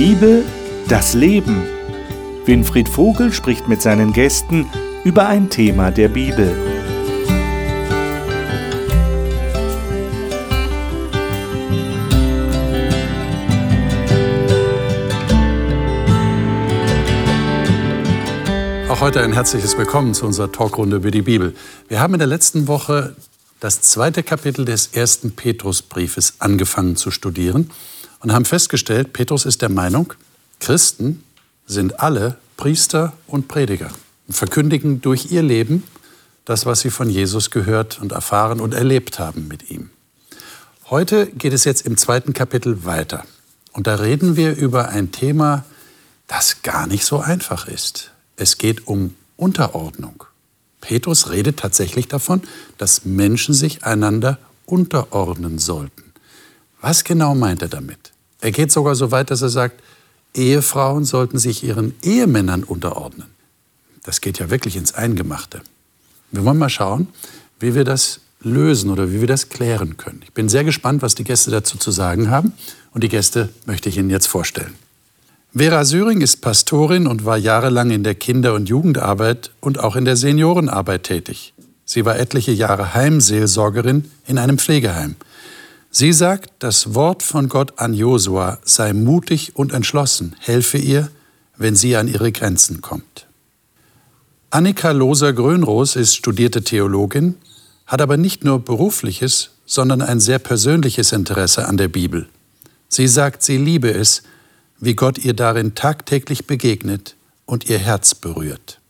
Bibel, das Leben. Winfried Vogel spricht mit seinen Gästen über ein Thema der Bibel. Auch heute ein herzliches Willkommen zu unserer Talkrunde über die Bibel. Wir haben in der letzten Woche das zweite Kapitel des ersten Petrusbriefes angefangen zu studieren und haben festgestellt, Petrus ist der Meinung, Christen sind alle Priester und Prediger und verkündigen durch ihr Leben das, was sie von Jesus gehört und erfahren und erlebt haben mit ihm. Heute geht es jetzt im zweiten Kapitel weiter. Und da reden wir über ein Thema, das gar nicht so einfach ist. Es geht um Unterordnung. Petrus redet tatsächlich davon, dass Menschen sich einander unterordnen sollten. Was genau meint er damit? Er geht sogar so weit, dass er sagt, Ehefrauen sollten sich ihren Ehemännern unterordnen. Das geht ja wirklich ins Eingemachte. Wir wollen mal schauen, wie wir das lösen oder wie wir das klären können. Ich bin sehr gespannt, was die Gäste dazu zu sagen haben. Und die Gäste möchte ich Ihnen jetzt vorstellen. Vera Syring ist Pastorin und war jahrelang in der Kinder- und Jugendarbeit und auch in der Seniorenarbeit tätig. Sie war etliche Jahre Heimseelsorgerin in einem Pflegeheim. Sie sagt, das Wort von Gott an Josua sei mutig und entschlossen, helfe ihr, wenn sie an ihre Grenzen kommt. Annika Loser-Grönroos ist studierte Theologin, hat aber nicht nur berufliches, sondern ein sehr persönliches Interesse an der Bibel. Sie sagt, sie liebe es, wie Gott ihr darin tagtäglich begegnet und ihr Herz berührt.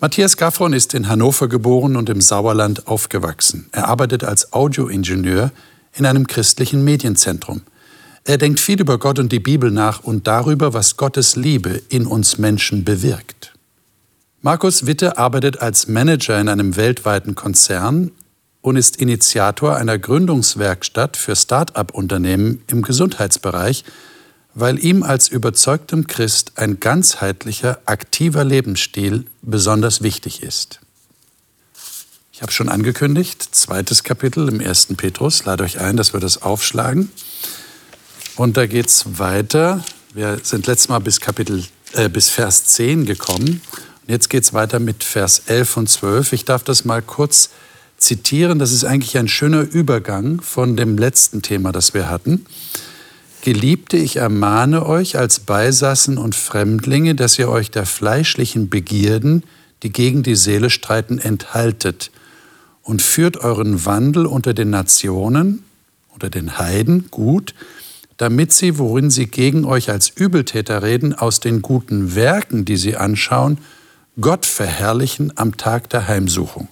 Matthias Gaffron ist in Hannover geboren und im Sauerland aufgewachsen. Er arbeitet als Audioingenieur in einem christlichen Medienzentrum. Er denkt viel über Gott und die Bibel nach und darüber, was Gottes Liebe in uns Menschen bewirkt. Markus Witte arbeitet als Manager in einem weltweiten Konzern und ist Initiator einer Gründungswerkstatt für Start-up-Unternehmen im Gesundheitsbereich, weil ihm als überzeugtem Christ ein ganzheitlicher, aktiver Lebensstil besonders wichtig ist. Ich habe schon angekündigt, zweites Kapitel im ersten Petrus. Lade euch ein, dass wir das aufschlagen. Und da geht es weiter. Wir sind letztes Mal bis, Kapitel, äh, bis Vers 10 gekommen. Und jetzt es weiter mit Vers 11 und 12. Ich darf das mal kurz zitieren. Das ist eigentlich ein schöner Übergang von dem letzten Thema, das wir hatten. Geliebte, ich ermahne euch als Beisassen und Fremdlinge, dass ihr euch der fleischlichen Begierden, die gegen die Seele streiten, enthaltet und führt euren Wandel unter den Nationen oder den Heiden gut, damit sie, worin sie gegen euch als Übeltäter reden, aus den guten Werken, die sie anschauen, Gott verherrlichen am Tag der Heimsuchung.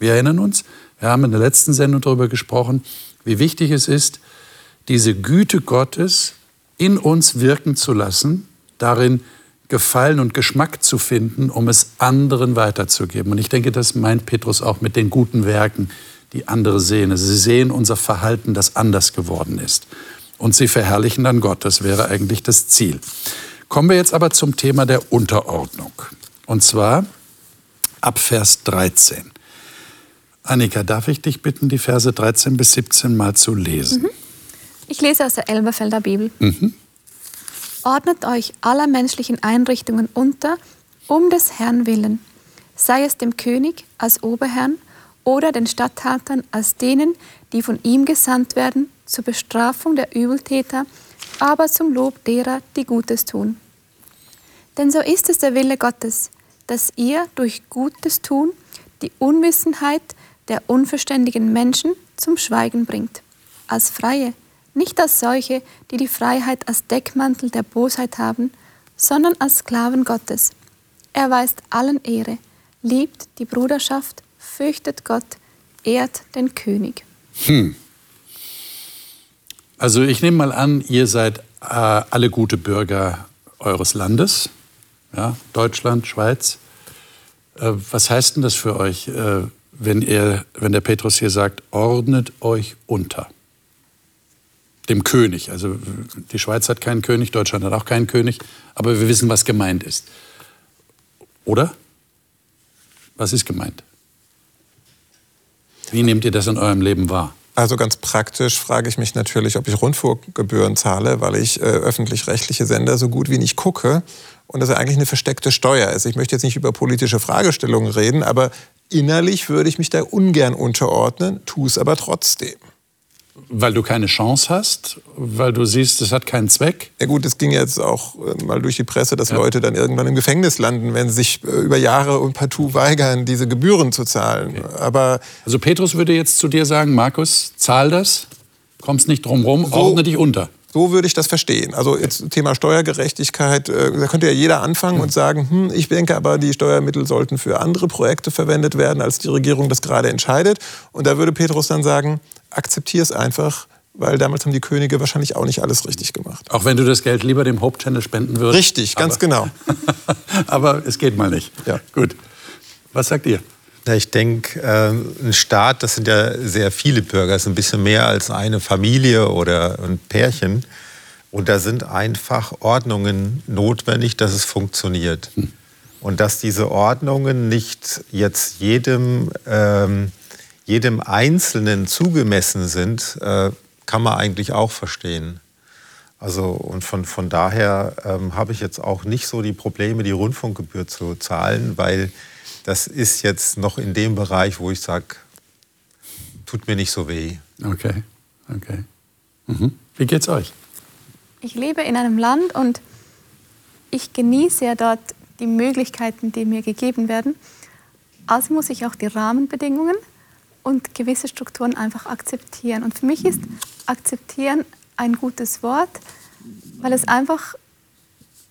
Wir erinnern uns, wir haben in der letzten Sendung darüber gesprochen, wie wichtig es ist, diese Güte Gottes in uns wirken zu lassen, darin Gefallen und Geschmack zu finden, um es anderen weiterzugeben. Und ich denke, das meint Petrus auch mit den guten Werken, die andere sehen. Also sie sehen unser Verhalten, das anders geworden ist. Und sie verherrlichen dann Gott. Das wäre eigentlich das Ziel. Kommen wir jetzt aber zum Thema der Unterordnung. Und zwar ab Vers 13. Annika, darf ich dich bitten, die Verse 13 bis 17 mal zu lesen? Mhm. Ich lese aus der Elberfelder Bibel. Mhm ordnet euch aller menschlichen Einrichtungen unter, um des Herrn willen, sei es dem König als Oberherrn oder den Statthaltern als denen, die von ihm gesandt werden, zur Bestrafung der Übeltäter, aber zum Lob derer, die Gutes tun. Denn so ist es der Wille Gottes, dass ihr durch Gutes tun die Unwissenheit der unverständigen Menschen zum Schweigen bringt, als Freie, nicht als solche, die die Freiheit als Deckmantel der Bosheit haben, sondern als Sklaven Gottes. Er weist allen Ehre, liebt die Bruderschaft, fürchtet Gott, ehrt den König. Hm. Also ich nehme mal an, ihr seid äh, alle gute Bürger eures Landes, ja, Deutschland, Schweiz. Äh, was heißt denn das für euch, äh, wenn, ihr, wenn der Petrus hier sagt, ordnet euch unter? Dem König. Also die Schweiz hat keinen König, Deutschland hat auch keinen König, aber wir wissen, was gemeint ist. Oder? Was ist gemeint? Wie nehmt ihr das in eurem Leben wahr? Also ganz praktisch frage ich mich natürlich, ob ich Rundfunkgebühren zahle, weil ich äh, öffentlich-rechtliche Sender so gut wie nicht gucke und das eigentlich eine versteckte Steuer ist. Ich möchte jetzt nicht über politische Fragestellungen reden, aber innerlich würde ich mich da ungern unterordnen, tue es aber trotzdem. Weil du keine Chance hast? Weil du siehst, es hat keinen Zweck? Ja gut, es ging jetzt auch äh, mal durch die Presse, dass ja. Leute dann irgendwann im Gefängnis landen, wenn sie sich äh, über Jahre und partout weigern, diese Gebühren zu zahlen. Okay. Aber also Petrus würde jetzt zu dir sagen, Markus, zahl das, kommst nicht drum rum, so, ordne dich unter. So würde ich das verstehen. Also jetzt Thema Steuergerechtigkeit, äh, da könnte ja jeder anfangen und sagen, hm, ich denke aber, die Steuermittel sollten für andere Projekte verwendet werden, als die Regierung das gerade entscheidet. Und da würde Petrus dann sagen, akzeptiere es einfach, weil damals haben die Könige wahrscheinlich auch nicht alles richtig gemacht. Auch wenn du das Geld lieber dem Hope-Channel spenden würdest? Richtig, ganz aber, genau. aber es geht mal nicht. Ja. Gut. Was sagt ihr? Ich denke, äh, ein Staat, das sind ja sehr viele Bürger, das ist ein bisschen mehr als eine Familie oder ein Pärchen. Und da sind einfach Ordnungen notwendig, dass es funktioniert. Hm. Und dass diese Ordnungen nicht jetzt jedem, ähm, jedem Einzelnen zugemessen sind, äh, kann man eigentlich auch verstehen. Also und von, von daher ähm, habe ich jetzt auch nicht so die Probleme, die Rundfunkgebühr zu zahlen, weil das ist jetzt noch in dem Bereich, wo ich sage, tut mir nicht so weh. Okay, okay. Mhm. Wie geht's euch? Ich lebe in einem Land und ich genieße ja dort die Möglichkeiten, die mir gegeben werden. Also muss ich auch die Rahmenbedingungen und gewisse Strukturen einfach akzeptieren. Und für mich ist akzeptieren ein gutes Wort, weil es einfach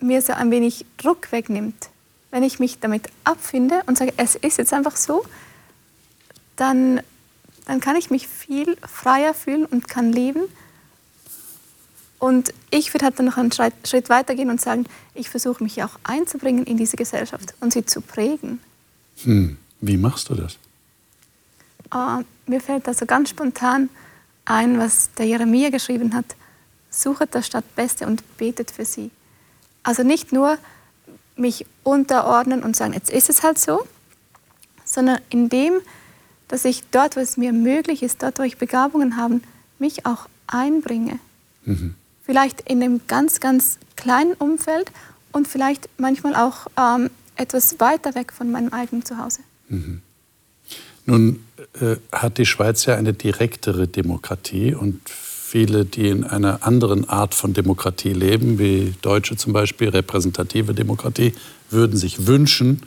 mir so ein wenig Druck wegnimmt wenn ich mich damit abfinde und sage, es ist jetzt einfach so, dann, dann kann ich mich viel freier fühlen und kann leben. Und ich würde halt dann noch einen Schritt, weitergehen und sagen, ich versuche mich auch einzubringen in diese Gesellschaft und sie zu prägen. Hm. Wie machst du das? Uh, mir fällt also ganz spontan ein, was der Jeremia geschrieben hat. Suchet der Stadt Beste und betet für sie. Also nicht nur, mich unterordnen und sagen, jetzt ist es halt so, sondern indem, dass ich dort, wo es mir möglich ist, dort, wo ich Begabungen habe, mich auch einbringe. Mhm. Vielleicht in einem ganz, ganz kleinen Umfeld und vielleicht manchmal auch ähm, etwas weiter weg von meinem eigenen Zuhause. Mhm. Nun äh, hat die Schweiz ja eine direktere Demokratie und viele, die in einer anderen Art von Demokratie leben, wie Deutsche zum Beispiel, repräsentative Demokratie, würden sich wünschen,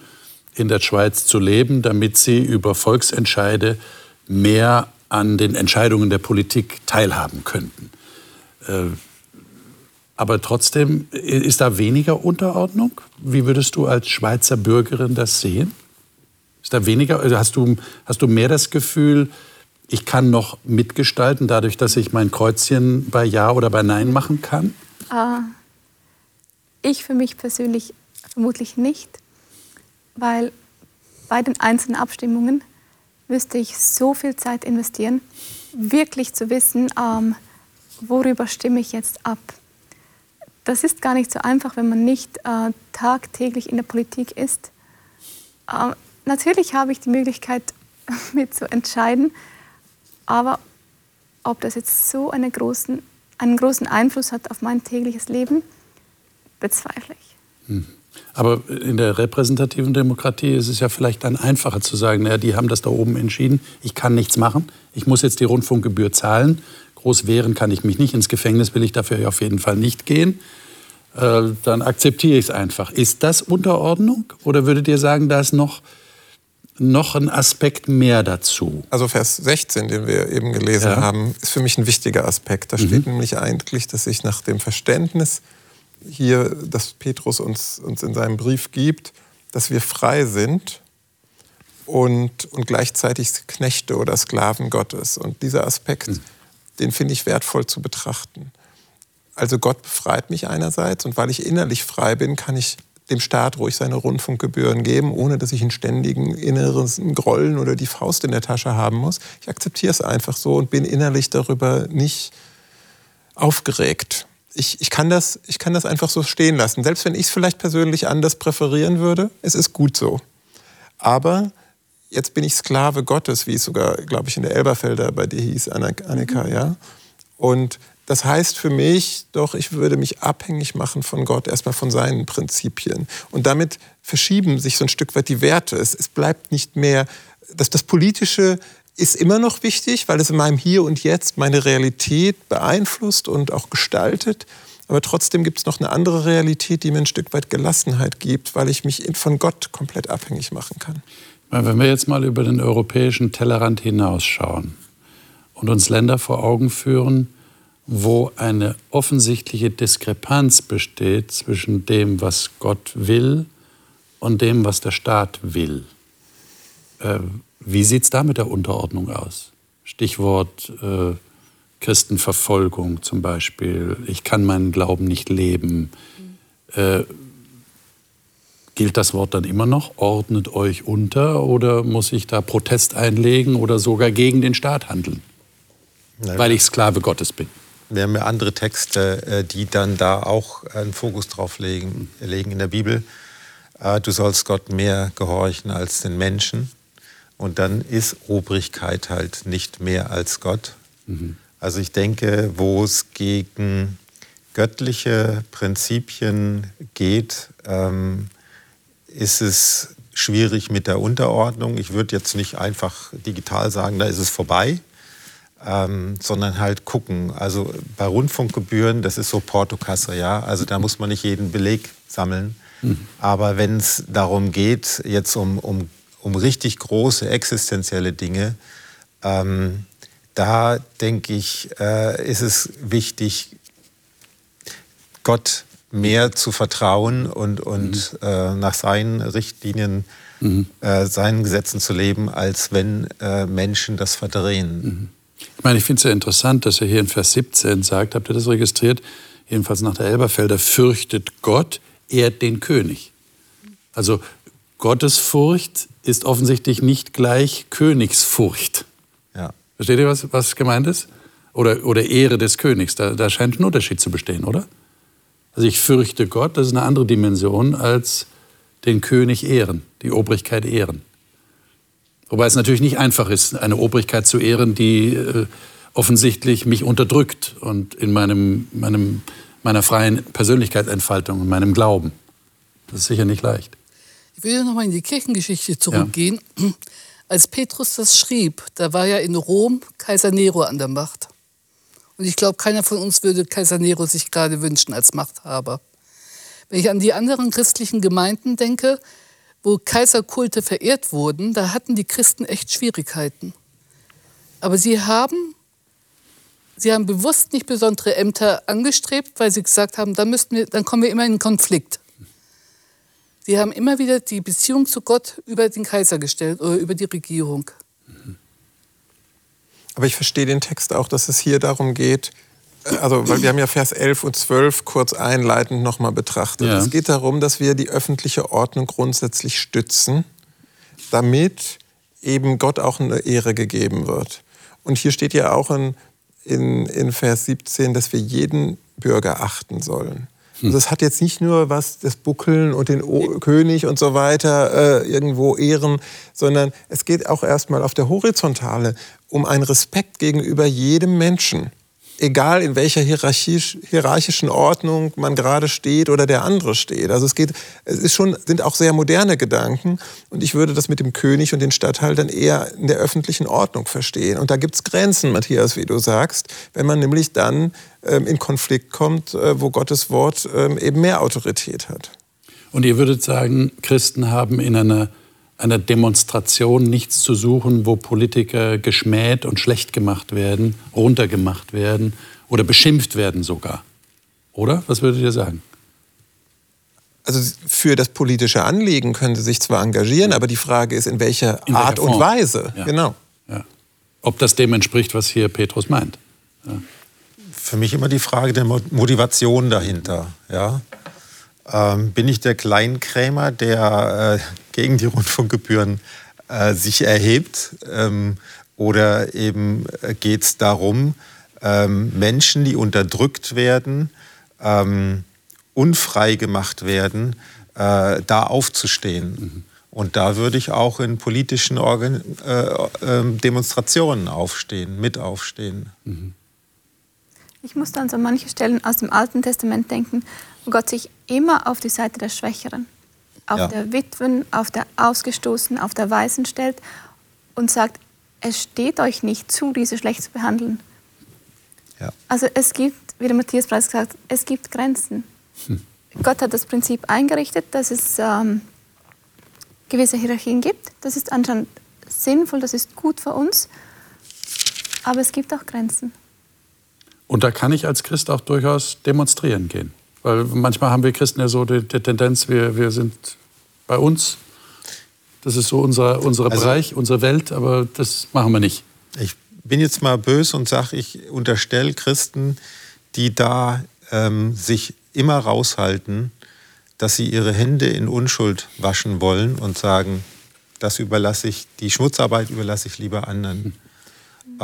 in der Schweiz zu leben, damit sie über Volksentscheide mehr an den Entscheidungen der Politik teilhaben könnten. Äh, aber trotzdem ist da weniger Unterordnung. Wie würdest du als Schweizer Bürgerin das sehen? Ist da weniger? Also hast du, hast du mehr das Gefühl, ich kann noch mitgestalten, dadurch, dass ich mein Kreuzchen bei Ja oder bei Nein machen kann? Uh, ich für mich persönlich vermutlich nicht, weil bei den einzelnen Abstimmungen müsste ich so viel Zeit investieren, wirklich zu wissen, ähm, worüber stimme ich jetzt ab. Das ist gar nicht so einfach, wenn man nicht äh, tagtäglich in der Politik ist. Äh, natürlich habe ich die Möglichkeit, mit zu entscheiden, aber ob das jetzt so eine großen, einen großen Einfluss hat auf mein tägliches Leben, bezweifle ich. Hm. Aber in der repräsentativen Demokratie ist es ja vielleicht dann einfacher zu sagen, naja, die haben das da oben entschieden, ich kann nichts machen, ich muss jetzt die Rundfunkgebühr zahlen, groß wehren kann ich mich nicht, ins Gefängnis will ich dafür auf jeden Fall nicht gehen, äh, dann akzeptiere ich es einfach. Ist das Unterordnung oder würdet ihr sagen, da ist noch noch ein Aspekt mehr dazu. Also Vers 16, den wir eben gelesen ja. haben, ist für mich ein wichtiger Aspekt. Da mhm. steht nämlich eigentlich, dass ich nach dem Verständnis hier, das Petrus uns, uns in seinem Brief gibt, dass wir frei sind und, und gleichzeitig Knechte oder Sklaven Gottes. Und dieser Aspekt, mhm. den finde ich wertvoll zu betrachten. Also Gott befreit mich einerseits und weil ich innerlich frei bin, kann ich dem Staat ruhig seine Rundfunkgebühren geben, ohne dass ich einen ständigen inneren Grollen oder die Faust in der Tasche haben muss. Ich akzeptiere es einfach so und bin innerlich darüber nicht aufgeregt. Ich, ich, kann das, ich kann das einfach so stehen lassen. Selbst wenn ich es vielleicht persönlich anders präferieren würde, es ist gut so. Aber jetzt bin ich Sklave Gottes, wie es sogar, glaube ich, in der Elberfelder bei dir hieß, Annika, ja. Und das heißt für mich doch, ich würde mich abhängig machen von Gott, erstmal von seinen Prinzipien. Und damit verschieben sich so ein Stück weit die Werte. Es, es bleibt nicht mehr, dass das Politische ist immer noch wichtig, weil es in meinem Hier und Jetzt meine Realität beeinflusst und auch gestaltet. Aber trotzdem gibt es noch eine andere Realität, die mir ein Stück weit Gelassenheit gibt, weil ich mich von Gott komplett abhängig machen kann. Wenn wir jetzt mal über den europäischen Tellerrand hinausschauen und uns Länder vor Augen führen, wo eine offensichtliche Diskrepanz besteht zwischen dem, was Gott will und dem, was der Staat will. Äh, wie sieht es da mit der Unterordnung aus? Stichwort äh, Christenverfolgung zum Beispiel. Ich kann meinen Glauben nicht leben. Äh, gilt das Wort dann immer noch? Ordnet euch unter oder muss ich da Protest einlegen oder sogar gegen den Staat handeln? Nein. Weil ich Sklave Gottes bin. Wir haben ja andere Texte, äh, die dann da auch einen Fokus drauf legen, legen in der Bibel. Äh, du sollst Gott mehr gehorchen als den Menschen. Und dann ist Obrigkeit halt nicht mehr als Gott. Mhm. Also ich denke, wo es gegen göttliche Prinzipien geht, ähm, ist es schwierig mit der Unterordnung. Ich würde jetzt nicht einfach digital sagen, da ist es vorbei, ähm, sondern halt gucken. Also bei Rundfunkgebühren, das ist so Portokasse, ja. Also da muss man nicht jeden Beleg sammeln. Mhm. Aber wenn es darum geht, jetzt um, um, um richtig große existenzielle Dinge, ähm, da denke ich, äh, ist es wichtig, Gott mehr zu vertrauen und, und mhm. äh, nach seinen Richtlinien, mhm. äh, seinen Gesetzen zu leben, als wenn äh, Menschen das verdrehen. Ich meine, ich finde es ja interessant, dass er hier in Vers 17 sagt, habt ihr das registriert? Jedenfalls nach der Elberfelder, fürchtet Gott, ehrt den König. Also Gottesfurcht ist offensichtlich nicht gleich Königsfurcht. Ja. Versteht ihr, was, was gemeint ist? Oder, oder Ehre des Königs. Da, da scheint ein Unterschied zu bestehen, oder? Also ich fürchte Gott, das ist eine andere Dimension als den König ehren, die Obrigkeit ehren. Wobei es natürlich nicht einfach ist, eine Obrigkeit zu ehren, die äh, offensichtlich mich unterdrückt und in meinem, meinem, meiner freien Persönlichkeitsentfaltung und meinem Glauben. Das ist sicher nicht leicht. Ich will noch mal in die Kirchengeschichte zurückgehen. Ja. Als Petrus das schrieb, da war ja in Rom Kaiser Nero an der Macht. Und ich glaube, keiner von uns würde Kaiser Nero sich gerade wünschen als Machthaber. Wenn ich an die anderen christlichen Gemeinden denke, wo Kaiserkulte verehrt wurden, da hatten die Christen echt Schwierigkeiten. Aber sie haben, sie haben bewusst nicht besondere Ämter angestrebt, weil sie gesagt haben, dann, müssten wir, dann kommen wir immer in Konflikt. Sie haben immer wieder die Beziehung zu Gott über den Kaiser gestellt oder über die Regierung. Aber ich verstehe den Text auch, dass es hier darum geht, also, weil wir haben ja Vers 11 und 12 kurz einleitend nochmal betrachtet. Ja. Es geht darum, dass wir die öffentliche Ordnung grundsätzlich stützen, damit eben Gott auch eine Ehre gegeben wird. Und hier steht ja auch in, in, in Vers 17, dass wir jeden Bürger achten sollen. Also es hat jetzt nicht nur was das Buckeln und den o König und so weiter äh, irgendwo ehren, sondern es geht auch erstmal auf der Horizontale um einen Respekt gegenüber jedem Menschen egal in welcher hierarchischen Ordnung man gerade steht oder der andere steht. Also es geht, es ist schon, sind auch sehr moderne Gedanken und ich würde das mit dem König und den Statthaltern eher in der öffentlichen Ordnung verstehen. Und da gibt es Grenzen, Matthias, wie du sagst, wenn man nämlich dann ähm, in Konflikt kommt, äh, wo Gottes Wort ähm, eben mehr Autorität hat. Und ihr würdet sagen, Christen haben in einer einer Demonstration nichts zu suchen, wo Politiker geschmäht und schlecht gemacht werden, runtergemacht werden oder beschimpft werden sogar. Oder? Was würdet ihr sagen? Also für das politische Anliegen können sie sich zwar engagieren, aber die Frage ist, in welcher, in Art und Weise. Ja. Genau. Ja. Ob das dem entspricht, was hier Petrus meint. Ja. Für mich immer die Frage der Motivation dahinter. Ja? Ähm, bin ich der Kleinkrämer, der äh, gegen die Rundfunkgebühren äh, sich erhebt? Ähm, oder eben äh, geht es darum, ähm, Menschen, die unterdrückt werden, ähm, unfrei gemacht werden, äh, da aufzustehen? Mhm. Und da würde ich auch in politischen Organ äh, äh, Demonstrationen aufstehen, mit aufstehen. Mhm. Ich muss dann so manche Stellen aus dem Alten Testament denken, wo Gott sich immer auf die Seite der Schwächeren, auf ja. der Witwen, auf der Ausgestoßenen, auf der Weisen stellt und sagt, es steht euch nicht zu, diese schlecht zu behandeln. Ja. Also es gibt, wie der Matthias Preis gesagt hat, es gibt Grenzen. Hm. Gott hat das Prinzip eingerichtet, dass es ähm, gewisse Hierarchien gibt. Das ist anscheinend sinnvoll, das ist gut für uns. Aber es gibt auch Grenzen. Und da kann ich als Christ auch durchaus demonstrieren gehen. Weil manchmal haben wir Christen ja so die, die Tendenz, wir, wir sind bei uns. Das ist so unser, unser also, Bereich, unsere Welt, aber das machen wir nicht. Ich bin jetzt mal böse und sage, ich unterstelle Christen, die da ähm, sich immer raushalten, dass sie ihre Hände in Unschuld waschen wollen und sagen, das überlasse ich, die Schmutzarbeit überlasse ich lieber anderen.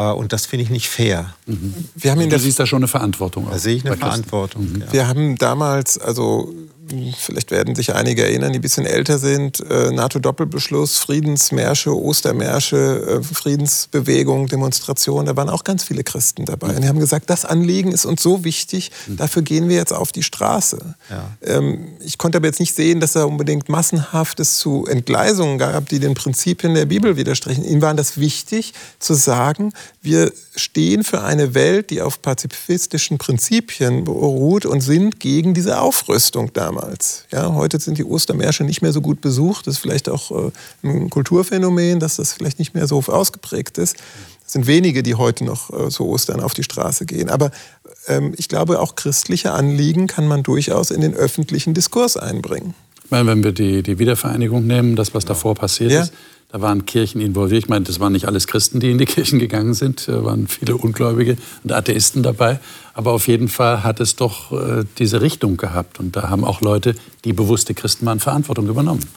Äh, und das finde ich nicht fair. Mhm. Wir haben in du siehst da schon eine Verantwortung. Da sehe ich eine Verantwortung. Mhm. Ja. Wir haben damals, also vielleicht werden sich einige erinnern, die ein bisschen älter sind, äh, NATO-Doppelbeschluss, Friedensmärsche, Ostermärsche, äh, Friedensbewegung, Demonstrationen, da waren auch ganz viele Christen dabei. Und die haben gesagt, das Anliegen ist uns so wichtig, mhm. dafür gehen wir jetzt auf die Straße. Ja. Ähm, ich konnte aber jetzt nicht sehen, dass da unbedingt massenhaft es zu Entgleisungen gab, die den Prinzipien der Bibel widersprechen. Ihnen war das wichtig zu sagen, wir stehen für eine Welt, die auf pazifistischen Prinzipien beruht und sind gegen diese Aufrüstung damals damals. Ja, heute sind die Ostermärsche nicht mehr so gut besucht. Das ist vielleicht auch äh, ein Kulturphänomen, dass das vielleicht nicht mehr so ausgeprägt ist. Es sind wenige, die heute noch äh, zu Ostern auf die Straße gehen. Aber ähm, ich glaube, auch christliche Anliegen kann man durchaus in den öffentlichen Diskurs einbringen. Meine, wenn wir die, die Wiedervereinigung nehmen, das, was davor passiert ja. ist, da waren Kirchen involviert. Ich meine, das waren nicht alles Christen, die in die Kirchen gegangen sind. Da waren viele Ungläubige und Atheisten dabei. Aber auf jeden Fall hat es doch äh, diese Richtung gehabt. Und da haben auch Leute, die bewusste Christen waren, Verantwortung übernommen.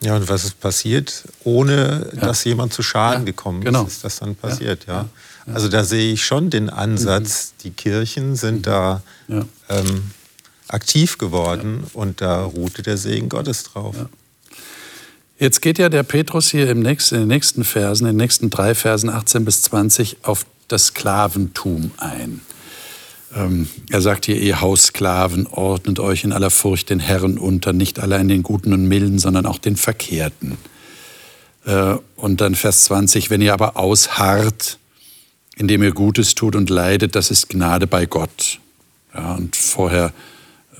Ja, und was ist passiert? Ohne ja. dass jemand zu Schaden ja, gekommen genau. ist, ist das dann passiert. Ja. ja. Also da sehe ich schon den Ansatz, mhm. die Kirchen sind mhm. da ähm, aktiv geworden und da ruhte der Segen Gottes drauf. Jetzt geht ja der Petrus hier im nächsten, in den nächsten Versen, in den nächsten drei Versen 18 bis 20 auf das Sklaventum ein. Ähm, er sagt hier, ihr Haussklaven, ordnet euch in aller Furcht den Herren unter, nicht allein den Guten und Milden, sondern auch den Verkehrten. Äh, und dann Vers 20, wenn ihr aber ausharrt, indem ihr Gutes tut und leidet, das ist Gnade bei Gott. Ja, und vorher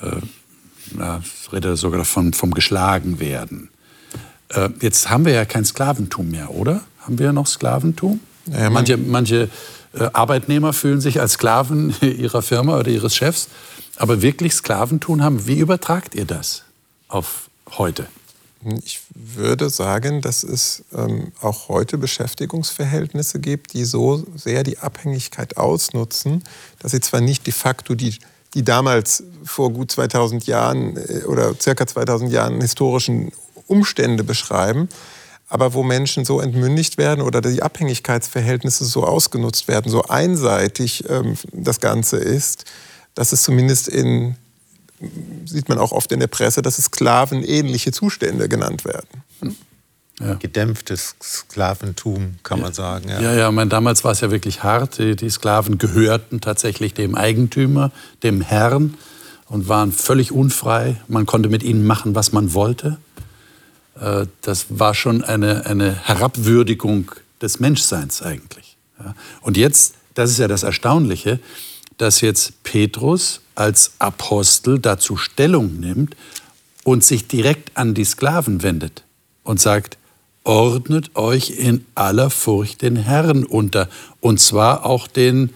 äh, ja, redet er sogar davon, vom geschlagen werden. Äh, jetzt haben wir ja kein Sklaventum mehr, oder? Haben wir noch Sklaventum? Ja, manche manche äh, Arbeitnehmer fühlen sich als Sklaven ihrer Firma oder ihres Chefs. Aber wirklich Sklaventum haben, wie übertragt ihr das auf heute? Ich würde sagen, dass es ähm, auch heute Beschäftigungsverhältnisse gibt, die so sehr die Abhängigkeit ausnutzen, dass sie zwar nicht de facto die, die damals vor gut 2000 Jahren äh, oder circa 2000 Jahren historischen Umstände beschreiben, aber wo Menschen so entmündigt werden oder die Abhängigkeitsverhältnisse so ausgenutzt werden, so einseitig ähm, das Ganze ist, dass es zumindest in, sieht man auch oft in der Presse, dass es sklavenähnliche Zustände genannt werden. Ja. Gedämpftes Sklaventum, kann man sagen. Ja, ja, ja meine, damals war es ja wirklich hart. Die, die Sklaven gehörten tatsächlich dem Eigentümer, dem Herrn und waren völlig unfrei. Man konnte mit ihnen machen, was man wollte. Äh, das war schon eine, eine Herabwürdigung des Menschseins eigentlich. Und jetzt, das ist ja das Erstaunliche, dass jetzt Petrus als Apostel dazu Stellung nimmt und sich direkt an die Sklaven wendet und sagt, ordnet euch in aller Furcht den Herrn unter. Und zwar auch den,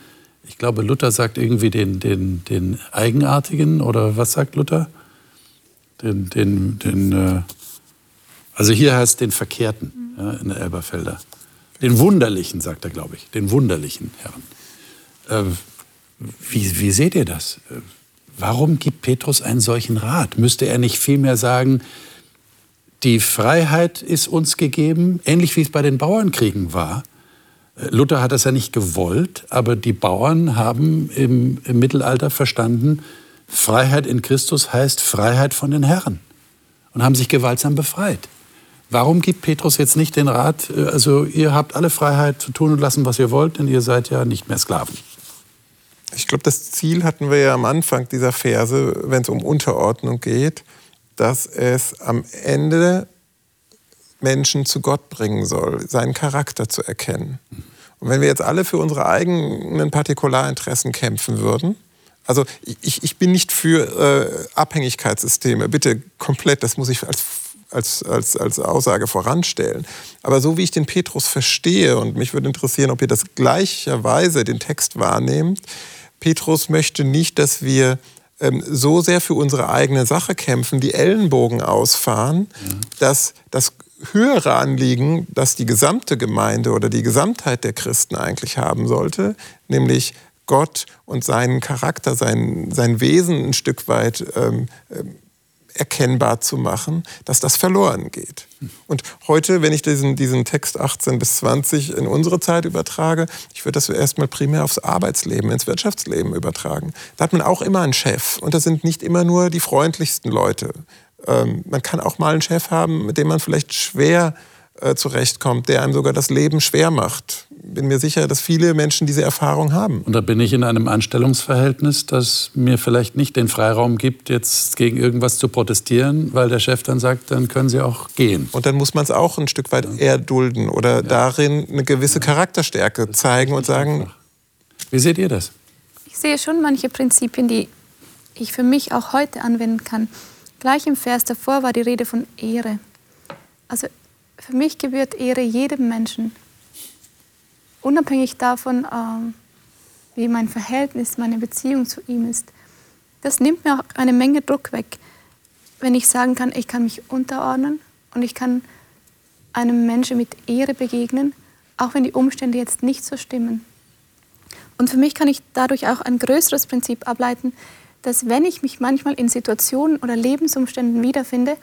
ich glaube, Luther sagt irgendwie den, den, den Eigenartigen, oder was sagt Luther? Den, den, den äh, also hier heißt den Verkehrten ja, in der Elberfelder. Den Wunderlichen, sagt er, glaube ich. Den Wunderlichen Herren. Äh, wie, wie seht ihr das? Äh, warum gibt Petrus einen solchen Rat? Müsste er nicht vielmehr sagen, die Freiheit ist uns gegeben, ähnlich wie es bei den Bauernkriegen war. Äh, Luther hat das ja nicht gewollt, aber die Bauern haben im, im Mittelalter verstanden, Freiheit in Christus heißt Freiheit von den Herren und haben sich gewaltsam befreit. Warum gibt Petrus jetzt nicht den Rat, äh, also ihr habt alle Freiheit zu tun und lassen, was ihr wollt, denn ihr seid ja nicht mehr Sklaven? Ich glaube, das Ziel hatten wir ja am Anfang dieser Verse, wenn es um Unterordnung geht, dass es am Ende Menschen zu Gott bringen soll, seinen Charakter zu erkennen. Und wenn wir jetzt alle für unsere eigenen Partikularinteressen kämpfen würden, also ich, ich bin nicht für äh, Abhängigkeitssysteme, bitte komplett, das muss ich als, als, als, als Aussage voranstellen. Aber so wie ich den Petrus verstehe, und mich würde interessieren, ob ihr das gleicherweise den Text wahrnehmt, Petrus möchte nicht, dass wir ähm, so sehr für unsere eigene Sache kämpfen, die Ellenbogen ausfahren, ja. dass das höhere Anliegen, das die gesamte Gemeinde oder die Gesamtheit der Christen eigentlich haben sollte, nämlich Gott und seinen Charakter, sein, sein Wesen ein Stück weit ähm, ähm erkennbar zu machen, dass das verloren geht. Und heute, wenn ich diesen, diesen Text 18 bis 20 in unsere Zeit übertrage, ich würde das erstmal primär aufs Arbeitsleben, ins Wirtschaftsleben übertragen. Da hat man auch immer einen Chef und das sind nicht immer nur die freundlichsten Leute. Ähm, man kann auch mal einen Chef haben, mit dem man vielleicht schwer äh, zurechtkommt, der einem sogar das Leben schwer macht. Bin mir sicher, dass viele Menschen diese Erfahrung haben. Und da bin ich in einem Anstellungsverhältnis, das mir vielleicht nicht den Freiraum gibt, jetzt gegen irgendwas zu protestieren, weil der Chef dann sagt, dann können Sie auch gehen. Und dann muss man es auch ein Stück weit eher dulden oder ja. darin eine gewisse Charakterstärke das zeigen und sagen. Einfach. Wie seht ihr das? Ich sehe schon manche Prinzipien, die ich für mich auch heute anwenden kann. Gleich im Vers davor war die Rede von Ehre. Also für mich gebührt Ehre jedem Menschen, unabhängig davon, ähm, wie mein Verhältnis, meine Beziehung zu ihm ist. Das nimmt mir auch eine Menge Druck weg, wenn ich sagen kann, ich kann mich unterordnen und ich kann einem Menschen mit Ehre begegnen, auch wenn die Umstände jetzt nicht so stimmen. Und für mich kann ich dadurch auch ein größeres Prinzip ableiten, dass wenn ich mich manchmal in Situationen oder Lebensumständen wiederfinde,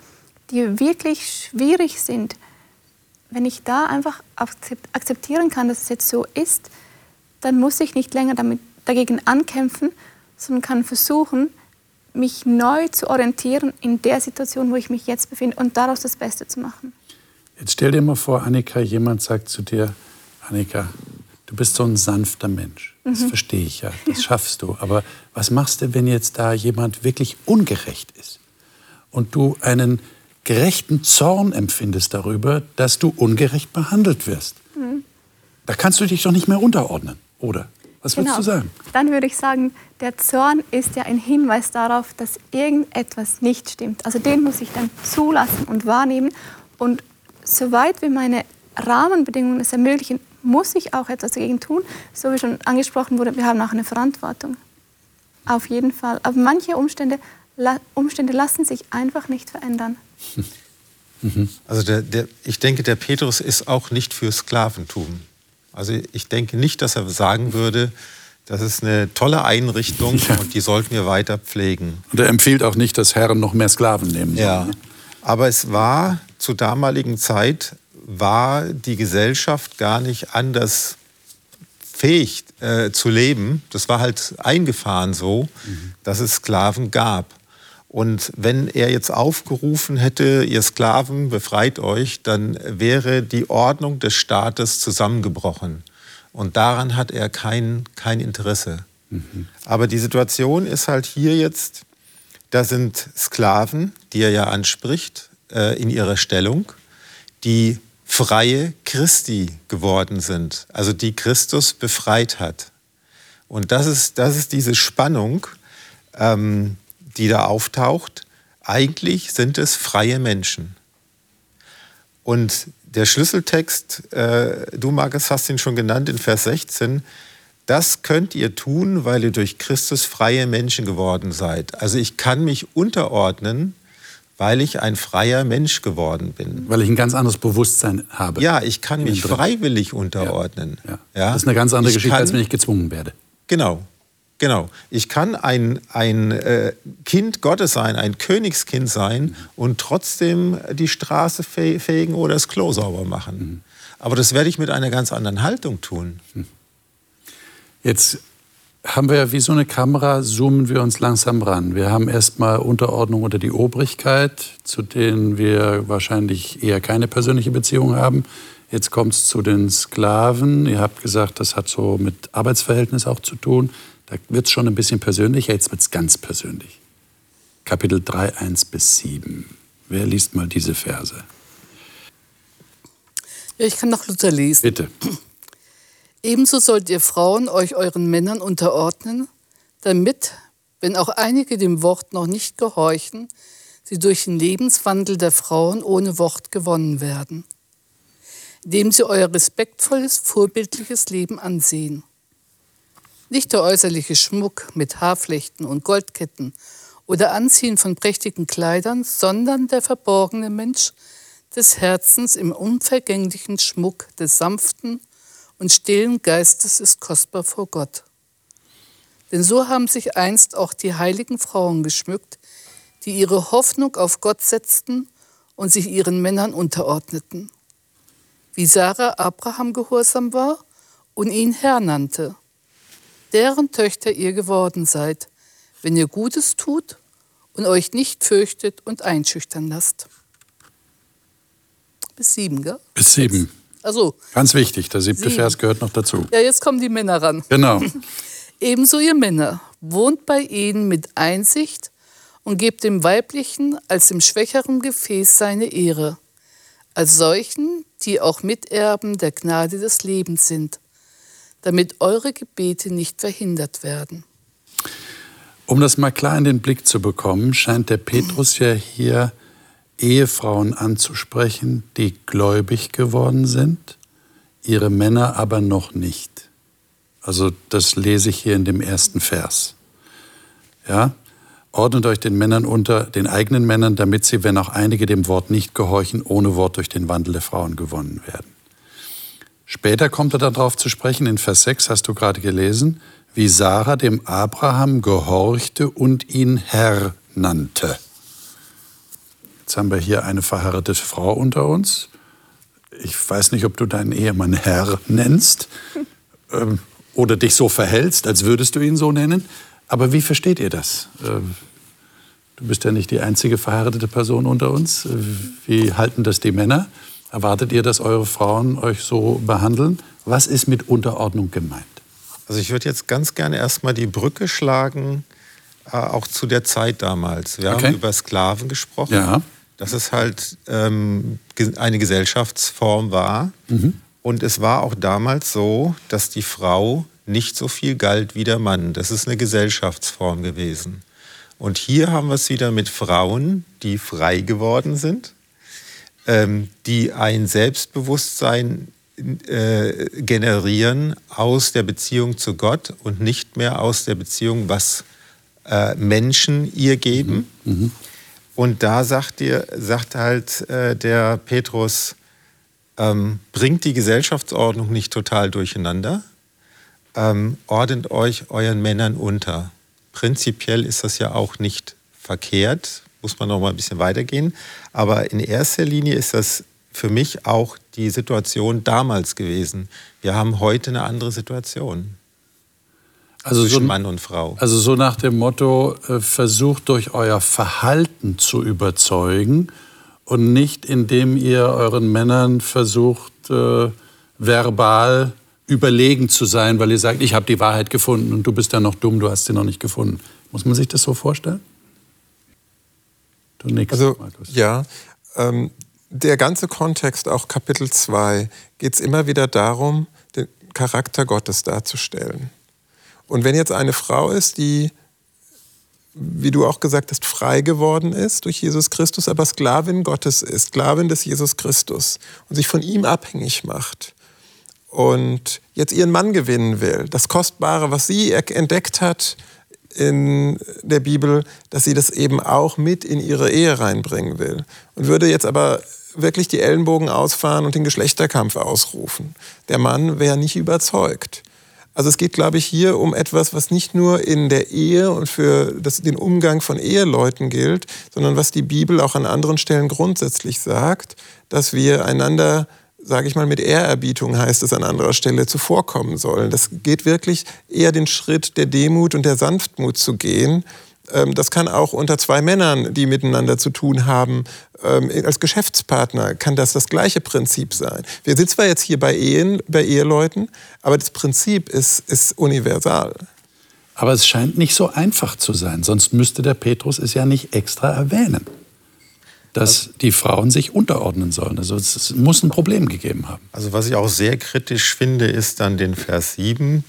die wirklich schwierig sind, wenn ich da einfach akzeptieren kann, dass es jetzt so ist, dann muss ich nicht länger damit, dagegen ankämpfen, sondern kann versuchen, mich neu zu orientieren in der Situation, wo ich mich jetzt befinde und daraus das Beste zu machen. Jetzt stell dir mal vor, Annika, jemand sagt zu dir, Annika, du bist so ein sanfter Mensch. Das mhm. verstehe ich ja, das schaffst du. Aber was machst du, wenn jetzt da jemand wirklich ungerecht ist und du einen gerechten Zorn empfindest darüber, dass du ungerecht behandelt wirst? Mhm. Da kannst du dich doch nicht mehr unterordnen, oder? Was genau. würdest du sagen? Dann würde ich sagen, der Zorn ist ja ein Hinweis darauf, dass irgendetwas nicht stimmt. Also den muss ich dann zulassen und wahrnehmen. Und soweit wie meine Rahmenbedingungen es ermöglichen, muss ich auch etwas dagegen tun. So wie schon angesprochen wurde, wir haben auch eine Verantwortung. Auf jeden Fall. Aber manche Umstände, Umstände lassen sich einfach nicht verändern. Also der, der, ich denke, der Petrus ist auch nicht für Sklaventum. Also ich denke nicht, dass er sagen würde, das ist eine tolle Einrichtung ja. und die sollten wir weiter pflegen. Und er empfiehlt auch nicht, dass Herren noch mehr Sklaven nehmen sollen. Ja. Aber es war zur damaligen Zeit war die Gesellschaft gar nicht anders fähig äh, zu leben. Das war halt eingefahren so, mhm. dass es Sklaven gab. Und wenn er jetzt aufgerufen hätte, ihr Sklaven, befreit euch, dann wäre die Ordnung des Staates zusammengebrochen. Und daran hat er kein, kein Interesse. Mhm. Aber die Situation ist halt hier jetzt, da sind Sklaven, die er ja anspricht, äh, in ihrer Stellung, die freie Christi geworden sind, also die Christus befreit hat. Und das ist, das ist diese Spannung, ähm, die da auftaucht. Eigentlich sind es freie Menschen. Und der Schlüsseltext, äh, du Markus hast ihn schon genannt in Vers 16, das könnt ihr tun, weil ihr durch Christus freie Menschen geworden seid. Also ich kann mich unterordnen weil ich ein freier Mensch geworden bin. Weil ich ein ganz anderes Bewusstsein habe. Ja, ich kann mich freiwillig unterordnen. Ja, ja. Das ist eine ganz andere ich Geschichte, kann, als wenn ich gezwungen werde. Genau, genau. Ich kann ein, ein äh, Kind Gottes sein, ein Königskind sein mhm. und trotzdem die Straße fegen oder das Klo sauber machen. Mhm. Aber das werde ich mit einer ganz anderen Haltung tun. Mhm. Jetzt haben wir wie so eine Kamera, zoomen wir uns langsam ran. Wir haben erstmal Unterordnung unter die Obrigkeit, zu denen wir wahrscheinlich eher keine persönliche Beziehung haben. Jetzt kommt es zu den Sklaven. Ihr habt gesagt, das hat so mit Arbeitsverhältnis auch zu tun. Da wird es schon ein bisschen persönlicher. Jetzt wird es ganz persönlich. Kapitel 3, 1 bis 7. Wer liest mal diese Verse? Ja, ich kann noch Luther lesen. Bitte. Ebenso sollt ihr Frauen euch euren Männern unterordnen, damit, wenn auch einige dem Wort noch nicht gehorchen, sie durch den Lebenswandel der Frauen ohne Wort gewonnen werden, indem sie euer respektvolles, vorbildliches Leben ansehen. Nicht der äußerliche Schmuck mit Haarflechten und Goldketten oder Anziehen von prächtigen Kleidern, sondern der verborgene Mensch des Herzens im unvergänglichen Schmuck des sanften und stillen Geistes ist kostbar vor Gott. Denn so haben sich einst auch die heiligen Frauen geschmückt, die ihre Hoffnung auf Gott setzten und sich ihren Männern unterordneten. Wie Sarah Abraham gehorsam war und ihn Herr nannte, deren Töchter ihr geworden seid, wenn ihr Gutes tut und euch nicht fürchtet und einschüchtern lasst. Bis sieben, gell? Bis sieben. Also. Ganz wichtig, der siebte sieben. Vers gehört noch dazu. Ja, jetzt kommen die Männer ran. Genau. Ebenso ihr Männer, wohnt bei ihnen mit Einsicht und gebt dem Weiblichen als dem schwächeren Gefäß seine Ehre, als solchen, die auch Miterben der Gnade des Lebens sind, damit eure Gebete nicht verhindert werden. Um das mal klar in den Blick zu bekommen, scheint der Petrus ja hier Ehefrauen anzusprechen, die gläubig geworden sind, ihre Männer aber noch nicht. Also das lese ich hier in dem ersten Vers. Ja? Ordnet euch den Männern unter, den eigenen Männern, damit sie, wenn auch einige dem Wort nicht gehorchen, ohne Wort durch den Wandel der Frauen gewonnen werden. Später kommt er darauf zu sprechen, in Vers 6 hast du gerade gelesen, wie Sarah dem Abraham gehorchte und ihn Herr nannte. Jetzt haben wir hier eine verheiratete Frau unter uns. Ich weiß nicht, ob du deinen Ehemann Herr nennst ähm, oder dich so verhältst, als würdest du ihn so nennen. Aber wie versteht ihr das? Ähm, du bist ja nicht die einzige verheiratete Person unter uns. Wie halten das die Männer? Erwartet ihr, dass eure Frauen euch so behandeln? Was ist mit Unterordnung gemeint? Also ich würde jetzt ganz gerne erstmal die Brücke schlagen, äh, auch zu der Zeit damals. Wir okay. haben über Sklaven gesprochen. Ja dass es halt ähm, eine Gesellschaftsform war. Mhm. Und es war auch damals so, dass die Frau nicht so viel galt wie der Mann. Das ist eine Gesellschaftsform gewesen. Und hier haben wir es wieder mit Frauen, die frei geworden sind, ähm, die ein Selbstbewusstsein äh, generieren aus der Beziehung zu Gott und nicht mehr aus der Beziehung, was äh, Menschen ihr geben. Mhm. Mhm. Und da sagt, dir, sagt halt äh, der Petrus, ähm, bringt die Gesellschaftsordnung nicht total durcheinander, ähm, ordnet euch euren Männern unter. Prinzipiell ist das ja auch nicht verkehrt, muss man noch mal ein bisschen weitergehen. Aber in erster Linie ist das für mich auch die Situation damals gewesen. Wir haben heute eine andere Situation also zwischen so, Mann und Frau. Also so nach dem Motto, äh, versucht durch euer Verhalten zu überzeugen und nicht indem ihr euren Männern versucht, äh, verbal überlegen zu sein, weil ihr sagt, ich habe die Wahrheit gefunden und du bist ja noch dumm, du hast sie noch nicht gefunden. Muss man sich das so vorstellen? Du nix, also, Markus. Ja, ähm, der ganze Kontext, auch Kapitel 2, geht es immer wieder darum, den Charakter Gottes darzustellen. Und wenn jetzt eine Frau ist, die, wie du auch gesagt hast, frei geworden ist durch Jesus Christus, aber Sklavin Gottes ist, Sklavin des Jesus Christus und sich von ihm abhängig macht und jetzt ihren Mann gewinnen will, das Kostbare, was sie entdeckt hat in der Bibel, dass sie das eben auch mit in ihre Ehe reinbringen will und würde jetzt aber wirklich die Ellenbogen ausfahren und den Geschlechterkampf ausrufen. Der Mann wäre nicht überzeugt. Also es geht, glaube ich, hier um etwas, was nicht nur in der Ehe und für das, den Umgang von Eheleuten gilt, sondern was die Bibel auch an anderen Stellen grundsätzlich sagt, dass wir einander sage ich mal, mit Ehrerbietung heißt es an anderer Stelle, zuvorkommen sollen. Das geht wirklich eher den Schritt der Demut und der Sanftmut zu gehen. Ähm, das kann auch unter zwei Männern, die miteinander zu tun haben, ähm, als Geschäftspartner kann das das gleiche Prinzip sein. Wir sind zwar jetzt hier bei Ehen, bei Eheleuten, aber das Prinzip ist, ist universal. Aber es scheint nicht so einfach zu sein, sonst müsste der Petrus es ja nicht extra erwähnen dass die Frauen sich unterordnen sollen. Also es muss ein Problem gegeben haben. Also was ich auch sehr kritisch finde, ist dann den Vers 7,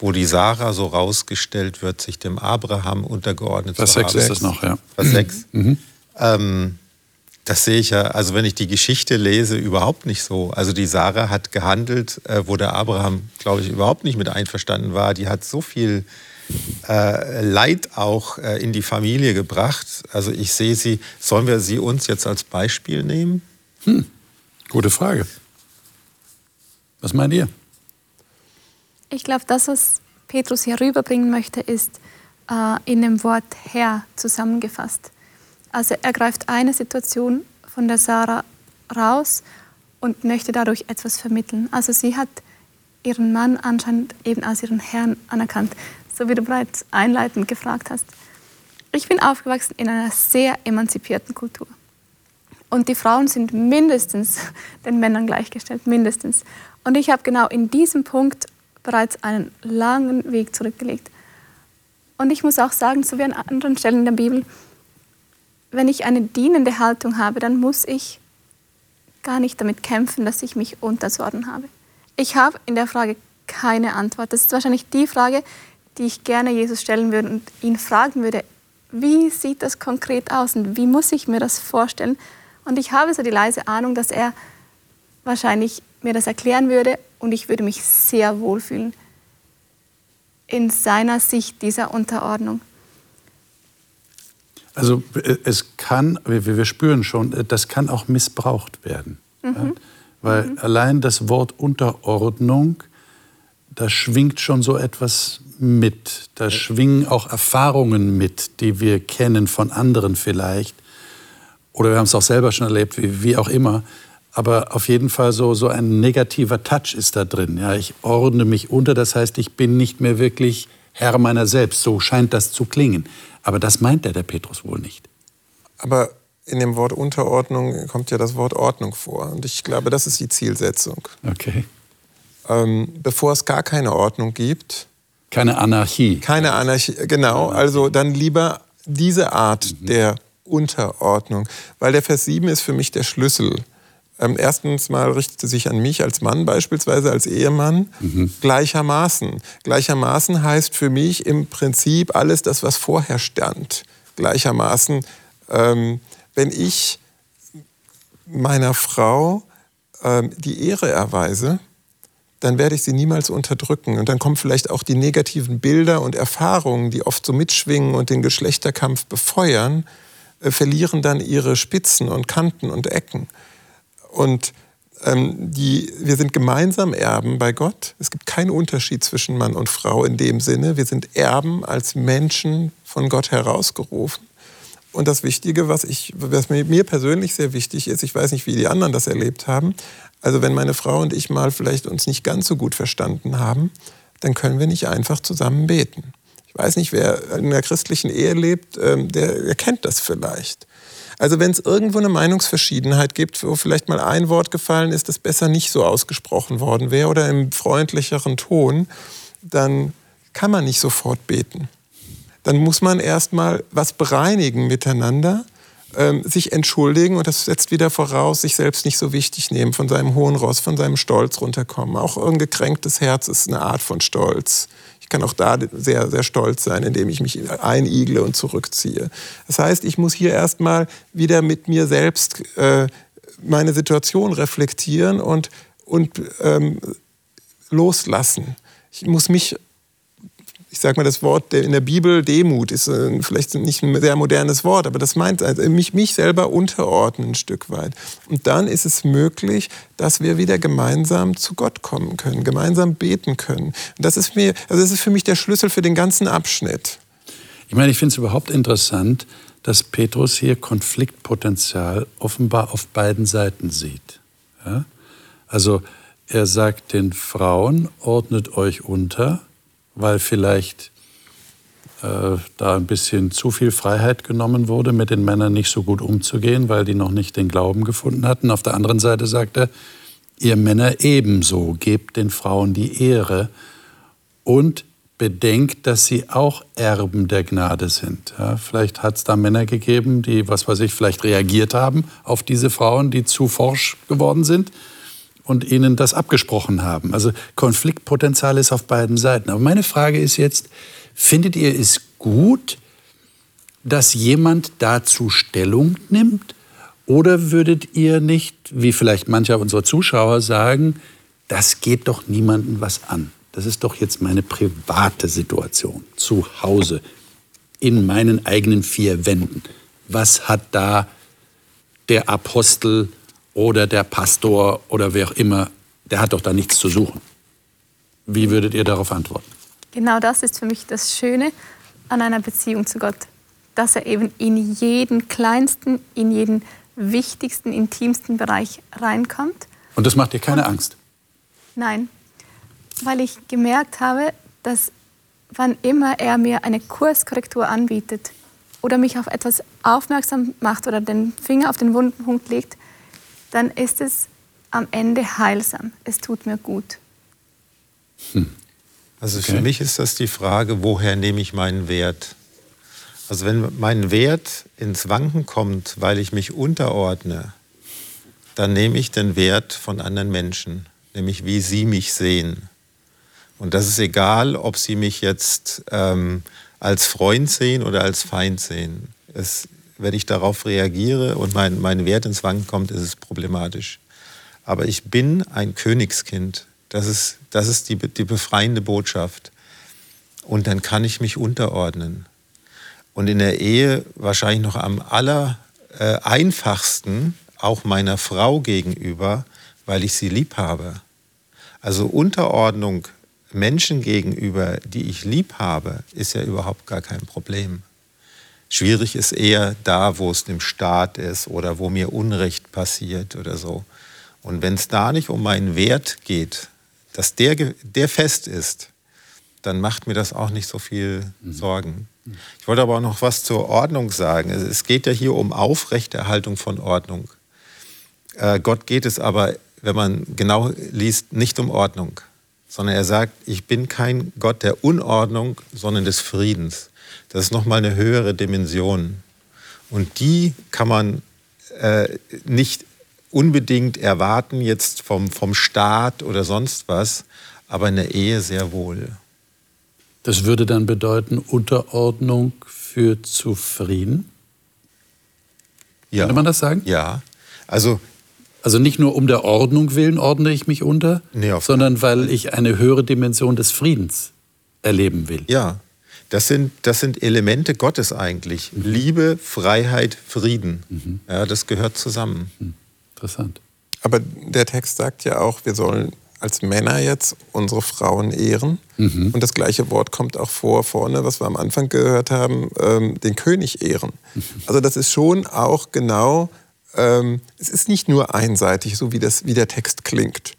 wo die Sarah so rausgestellt wird, sich dem Abraham untergeordnet Vers zu 6 ist das noch, ja. Vers 6. Mhm. Ähm, das sehe ich ja, also wenn ich die Geschichte lese, überhaupt nicht so. Also die Sarah hat gehandelt, äh, wo der Abraham, glaube ich, überhaupt nicht mit einverstanden war. Die hat so viel äh, Leid auch äh, in die Familie gebracht. Also ich sehe sie, sollen wir sie uns jetzt als Beispiel nehmen? Hm. Gute Frage. Was meint ihr? Ich glaube, das, was Petrus hier rüberbringen möchte, ist äh, in dem Wort Herr zusammengefasst. Also er greift eine Situation von der Sarah raus und möchte dadurch etwas vermitteln. Also sie hat ihren Mann anscheinend eben als ihren Herrn anerkannt so wie du bereits einleitend gefragt hast. Ich bin aufgewachsen in einer sehr emanzipierten Kultur. Und die Frauen sind mindestens den Männern gleichgestellt, mindestens. Und ich habe genau in diesem Punkt bereits einen langen Weg zurückgelegt. Und ich muss auch sagen, so wie an anderen Stellen in der Bibel, wenn ich eine dienende Haltung habe, dann muss ich gar nicht damit kämpfen, dass ich mich unterzuordnen habe. Ich habe in der Frage keine Antwort. Das ist wahrscheinlich die Frage, die ich gerne Jesus stellen würde und ihn fragen würde, wie sieht das konkret aus und wie muss ich mir das vorstellen? Und ich habe so die leise Ahnung, dass er wahrscheinlich mir das erklären würde und ich würde mich sehr wohlfühlen in seiner Sicht dieser Unterordnung. Also äh, es kann, wir, spüren schon, äh, das kann auch missbraucht werden. Mhm. Ja? Weil mhm. allein das Wort Unterordnung, da schwingt schon so etwas mit. Da schwingen auch Erfahrungen mit, die wir kennen von anderen vielleicht. Oder wir haben es auch selber schon erlebt, wie, wie auch immer. Aber auf jeden Fall so, so ein negativer Touch ist da drin. Ja, ich ordne mich unter, das heißt, ich bin nicht mehr wirklich Herr meiner selbst. So scheint das zu klingen. Aber das meint der, der Petrus wohl nicht. Aber in dem Wort Unterordnung kommt ja das Wort Ordnung vor. Und ich glaube, das ist die Zielsetzung. Okay. Ähm, bevor es gar keine Ordnung gibt, keine Anarchie. Keine Anarchie, genau. Also dann lieber diese Art mhm. der Unterordnung. Weil der Vers 7 ist für mich der Schlüssel. Ähm, erstens mal richtet es sich an mich als Mann beispielsweise, als Ehemann, mhm. gleichermaßen. Gleichermaßen heißt für mich im Prinzip alles das, was vorher stand. Gleichermaßen, ähm, wenn ich meiner Frau ähm, die Ehre erweise, dann werde ich sie niemals unterdrücken. Und dann kommen vielleicht auch die negativen Bilder und Erfahrungen, die oft so mitschwingen und den Geschlechterkampf befeuern, äh, verlieren dann ihre Spitzen und Kanten und Ecken. Und ähm, die, wir sind gemeinsam Erben bei Gott. Es gibt keinen Unterschied zwischen Mann und Frau in dem Sinne. Wir sind Erben als Menschen von Gott herausgerufen. Und das Wichtige, was, ich, was mir persönlich sehr wichtig ist, ich weiß nicht, wie die anderen das erlebt haben, also wenn meine Frau und ich mal vielleicht uns nicht ganz so gut verstanden haben, dann können wir nicht einfach zusammen beten. Ich weiß nicht, wer in einer christlichen Ehe lebt, ähm, der, der kennt das vielleicht. Also wenn es irgendwo eine Meinungsverschiedenheit gibt, wo vielleicht mal ein Wort gefallen ist, das besser nicht so ausgesprochen worden wäre oder im freundlicheren Ton, dann kann man nicht sofort beten. Dann muss man erst mal was bereinigen miteinander ähm, sich entschuldigen und das setzt wieder voraus, sich selbst nicht so wichtig nehmen, von seinem hohen Ross, von seinem Stolz runterkommen. Auch ein gekränktes Herz ist eine Art von Stolz. Ich kann auch da sehr, sehr stolz sein, indem ich mich einigle und zurückziehe. Das heißt, ich muss hier erstmal wieder mit mir selbst äh, meine Situation reflektieren und, und ähm, loslassen. Ich muss mich ich sage mal, das Wort in der Bibel, Demut, ist äh, vielleicht nicht ein sehr modernes Wort, aber das meint also mich, mich selber unterordnen ein Stück weit. Und dann ist es möglich, dass wir wieder gemeinsam zu Gott kommen können, gemeinsam beten können. Und das ist, mir, also das ist für mich der Schlüssel für den ganzen Abschnitt. Ich meine, ich finde es überhaupt interessant, dass Petrus hier Konfliktpotenzial offenbar auf beiden Seiten sieht. Ja? Also er sagt den Frauen, ordnet euch unter, weil vielleicht äh, da ein bisschen zu viel Freiheit genommen wurde, mit den Männern nicht so gut umzugehen, weil die noch nicht den Glauben gefunden hatten. Auf der anderen Seite sagt er, ihr Männer ebenso, gebt den Frauen die Ehre und bedenkt, dass sie auch Erben der Gnade sind. Ja, vielleicht hat es da Männer gegeben, die, was weiß ich, vielleicht reagiert haben auf diese Frauen, die zu forsch geworden sind und ihnen das abgesprochen haben. Also Konfliktpotenzial ist auf beiden Seiten. Aber meine Frage ist jetzt, findet ihr es gut, dass jemand dazu Stellung nimmt? Oder würdet ihr nicht, wie vielleicht mancher unserer Zuschauer sagen, das geht doch niemandem was an? Das ist doch jetzt meine private Situation zu Hause in meinen eigenen vier Wänden. Was hat da der Apostel oder der Pastor oder wer auch immer, der hat doch da nichts zu suchen. Wie würdet ihr darauf antworten? Genau das ist für mich das Schöne an einer Beziehung zu Gott, dass er eben in jeden kleinsten, in jeden wichtigsten, intimsten Bereich reinkommt. Und das macht dir keine Und, Angst? Nein, weil ich gemerkt habe, dass wann immer er mir eine Kurskorrektur anbietet oder mich auf etwas aufmerksam macht oder den Finger auf den wunden Punkt legt, dann ist es am Ende heilsam. Es tut mir gut. Hm. Also okay. für mich ist das die Frage, woher nehme ich meinen Wert? Also wenn mein Wert ins Wanken kommt, weil ich mich unterordne, dann nehme ich den Wert von anderen Menschen, nämlich wie sie mich sehen. Und das ist egal, ob sie mich jetzt ähm, als Freund sehen oder als Feind sehen. Es, wenn ich darauf reagiere und mein, mein Wert ins Wanken kommt, ist es problematisch. Aber ich bin ein Königskind. Das ist, das ist die, die befreiende Botschaft. Und dann kann ich mich unterordnen. Und in der Ehe wahrscheinlich noch am aller äh, einfachsten, auch meiner Frau gegenüber, weil ich sie lieb habe. Also Unterordnung Menschen gegenüber, die ich lieb habe, ist ja überhaupt gar kein Problem. Schwierig ist eher da, wo es dem Staat ist oder wo mir Unrecht passiert oder so. Und wenn es da nicht um meinen Wert geht, dass der, der fest ist, dann macht mir das auch nicht so viel mhm. Sorgen. Ich wollte aber auch noch was zur Ordnung sagen. Es geht ja hier um Aufrechterhaltung von Ordnung. Äh, Gott geht es aber, wenn man genau liest, nicht um Ordnung sondern er sagt, ich bin kein Gott der Unordnung, sondern des Friedens. Das ist nochmal eine höhere Dimension. Und die kann man äh, nicht unbedingt erwarten jetzt vom, vom Staat oder sonst was, aber in der Ehe sehr wohl. Das würde dann bedeuten, Unterordnung führt zu Frieden? Ja. Könnte man das sagen? Ja. Also also nicht nur um der Ordnung willen ordne ich mich unter, nee, sondern weil ich eine höhere Dimension des Friedens erleben will. Ja, das sind, das sind Elemente Gottes eigentlich. Mhm. Liebe, Freiheit, Frieden. Mhm. Ja, das gehört zusammen. Mhm. Interessant. Aber der Text sagt ja auch, wir sollen als Männer jetzt unsere Frauen ehren. Mhm. Und das gleiche Wort kommt auch vor vorne, was wir am Anfang gehört haben, ähm, den König ehren. Mhm. Also das ist schon auch genau ähm, es ist nicht nur einseitig, so wie, das, wie der Text klingt.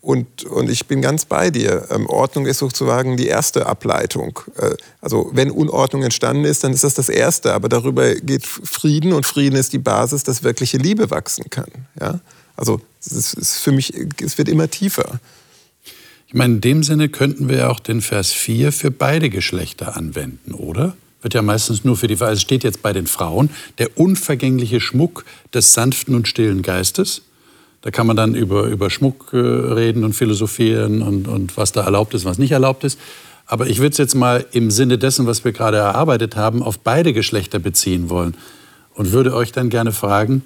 Und, und ich bin ganz bei dir. Ähm, Ordnung ist sozusagen die erste Ableitung. Äh, also wenn Unordnung entstanden ist, dann ist das das Erste. Aber darüber geht Frieden und Frieden ist die Basis, dass wirkliche Liebe wachsen kann. Ja? Also es ist für mich, es wird immer tiefer. Ich meine, in dem Sinne könnten wir auch den Vers 4 für beide Geschlechter anwenden, oder? wird ja meistens nur für die, also es steht jetzt bei den Frauen, der unvergängliche Schmuck des sanften und stillen Geistes. Da kann man dann über, über Schmuck äh, reden und philosophieren und, und was da erlaubt ist, was nicht erlaubt ist. Aber ich würde es jetzt mal im Sinne dessen, was wir gerade erarbeitet haben, auf beide Geschlechter beziehen wollen und würde euch dann gerne fragen,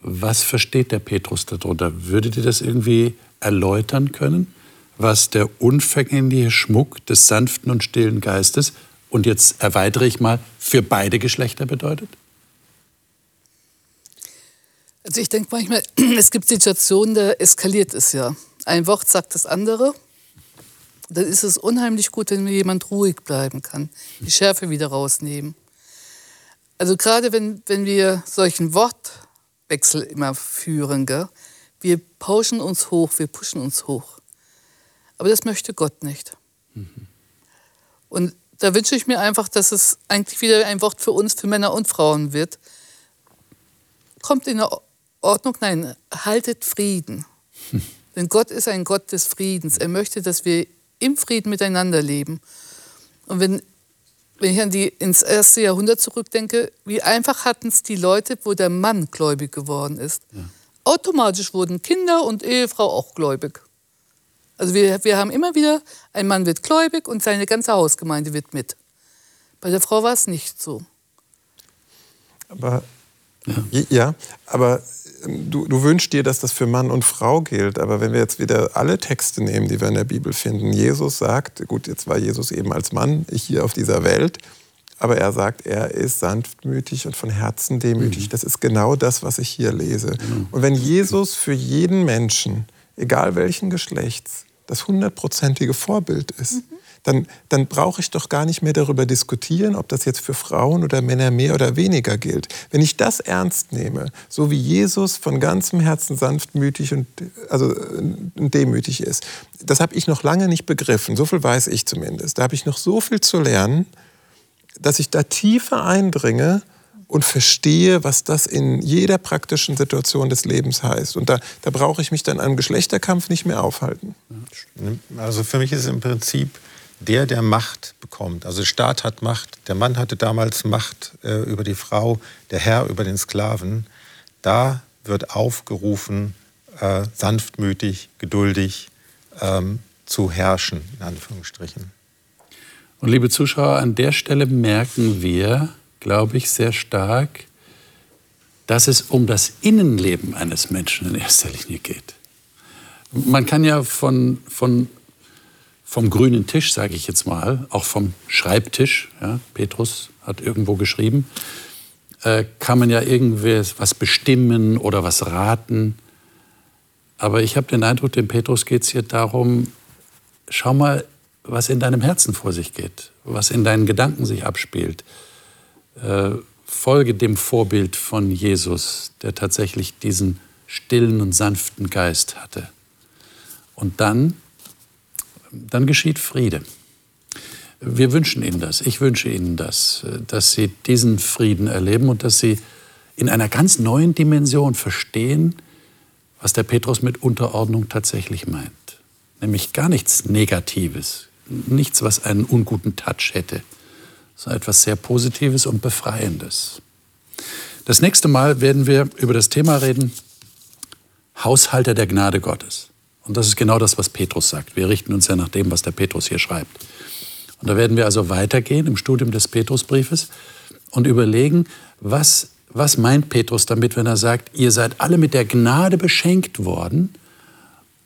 was versteht der Petrus darunter? Würdet ihr das irgendwie erläutern können, was der unvergängliche Schmuck des sanften und stillen Geistes und jetzt erweitere ich mal, für beide Geschlechter bedeutet? Also ich denke manchmal, es gibt Situationen, da eskaliert es ja. Ein Wort sagt das andere. Dann ist es unheimlich gut, wenn mir jemand ruhig bleiben kann, die Schärfe wieder rausnehmen. Also gerade wenn, wenn wir solchen Wortwechsel immer führen, gell, Wir pauschen uns hoch, wir pushen uns hoch. Aber das möchte Gott nicht. Mhm. Und da wünsche ich mir einfach, dass es eigentlich wieder ein Wort für uns, für Männer und Frauen wird. Kommt in Ordnung, nein, haltet Frieden. Hm. Denn Gott ist ein Gott des Friedens. Er möchte, dass wir im Frieden miteinander leben. Und wenn, wenn ich an die, ins erste Jahrhundert zurückdenke, wie einfach hatten es die Leute, wo der Mann gläubig geworden ist. Ja. Automatisch wurden Kinder und Ehefrau auch gläubig. Also wir, wir haben immer wieder, ein Mann wird gläubig und seine ganze Hausgemeinde wird mit. Bei der Frau war es nicht so. Aber ja, ja aber ähm, du, du wünschst dir, dass das für Mann und Frau gilt. Aber wenn wir jetzt wieder alle Texte nehmen, die wir in der Bibel finden, Jesus sagt, gut, jetzt war Jesus eben als Mann hier auf dieser Welt, aber er sagt, er ist sanftmütig und von Herzen demütig. Mhm. Das ist genau das, was ich hier lese. Mhm. Und wenn Jesus für jeden Menschen, egal welchen Geschlechts, das hundertprozentige Vorbild ist, mhm. Dann, dann brauche ich doch gar nicht mehr darüber diskutieren, ob das jetzt für Frauen oder Männer mehr oder weniger gilt. Wenn ich das ernst nehme, so wie Jesus von ganzem Herzen sanftmütig und, also, und demütig ist, das habe ich noch lange nicht begriffen. So viel weiß ich zumindest. Da habe ich noch so viel zu lernen, dass ich da tiefer eindringe und verstehe, was das in jeder praktischen Situation des Lebens heißt. Und da, da brauche ich mich dann am Geschlechterkampf nicht mehr aufhalten. Also für mich ist im Prinzip der, der Macht bekommt. Also der Staat hat Macht, der Mann hatte damals Macht äh, über die Frau, der Herr über den Sklaven. Da wird aufgerufen, äh, sanftmütig, geduldig ähm, zu herrschen, in Anführungsstrichen. Und liebe Zuschauer, an der Stelle merken wir, glaube ich, sehr stark, dass es um das Innenleben eines Menschen in erster Linie geht. Man kann ja von, von, vom grünen Tisch, sage ich jetzt mal, auch vom Schreibtisch, ja, Petrus hat irgendwo geschrieben, äh, kann man ja irgendwie was bestimmen oder was raten. Aber ich habe den Eindruck, dem Petrus geht es hier darum, schau mal, was in deinem Herzen vor sich geht, was in deinen Gedanken sich abspielt. Äh, folge dem Vorbild von Jesus, der tatsächlich diesen stillen und sanften Geist hatte. Und dann, dann geschieht Friede. Wir wünschen Ihnen das, ich wünsche Ihnen das, dass Sie diesen Frieden erleben und dass Sie in einer ganz neuen Dimension verstehen, was der Petrus mit Unterordnung tatsächlich meint. Nämlich gar nichts Negatives, nichts, was einen unguten Touch hätte, sondern etwas sehr Positives und Befreiendes. Das nächste Mal werden wir über das Thema reden, Haushalter der Gnade Gottes. Und das ist genau das, was Petrus sagt. Wir richten uns ja nach dem, was der Petrus hier schreibt. Und da werden wir also weitergehen im Studium des Petrusbriefes und überlegen, was, was meint Petrus damit, wenn er sagt, ihr seid alle mit der Gnade beschenkt worden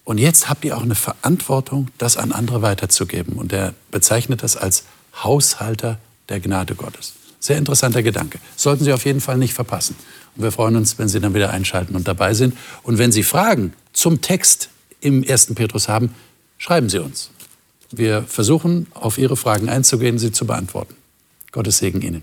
und jetzt habt ihr auch eine Verantwortung, das an andere weiterzugeben. Und er bezeichnet das als Haushalter der Gnade Gottes. Sehr interessanter Gedanke. Sollten Sie auf jeden Fall nicht verpassen. Und wir freuen uns, wenn Sie dann wieder einschalten und dabei sind. Und wenn Sie Fragen zum Text im 1. Petrus haben, schreiben Sie uns. Wir versuchen, auf Ihre Fragen einzugehen, sie zu beantworten. Gottes Segen Ihnen.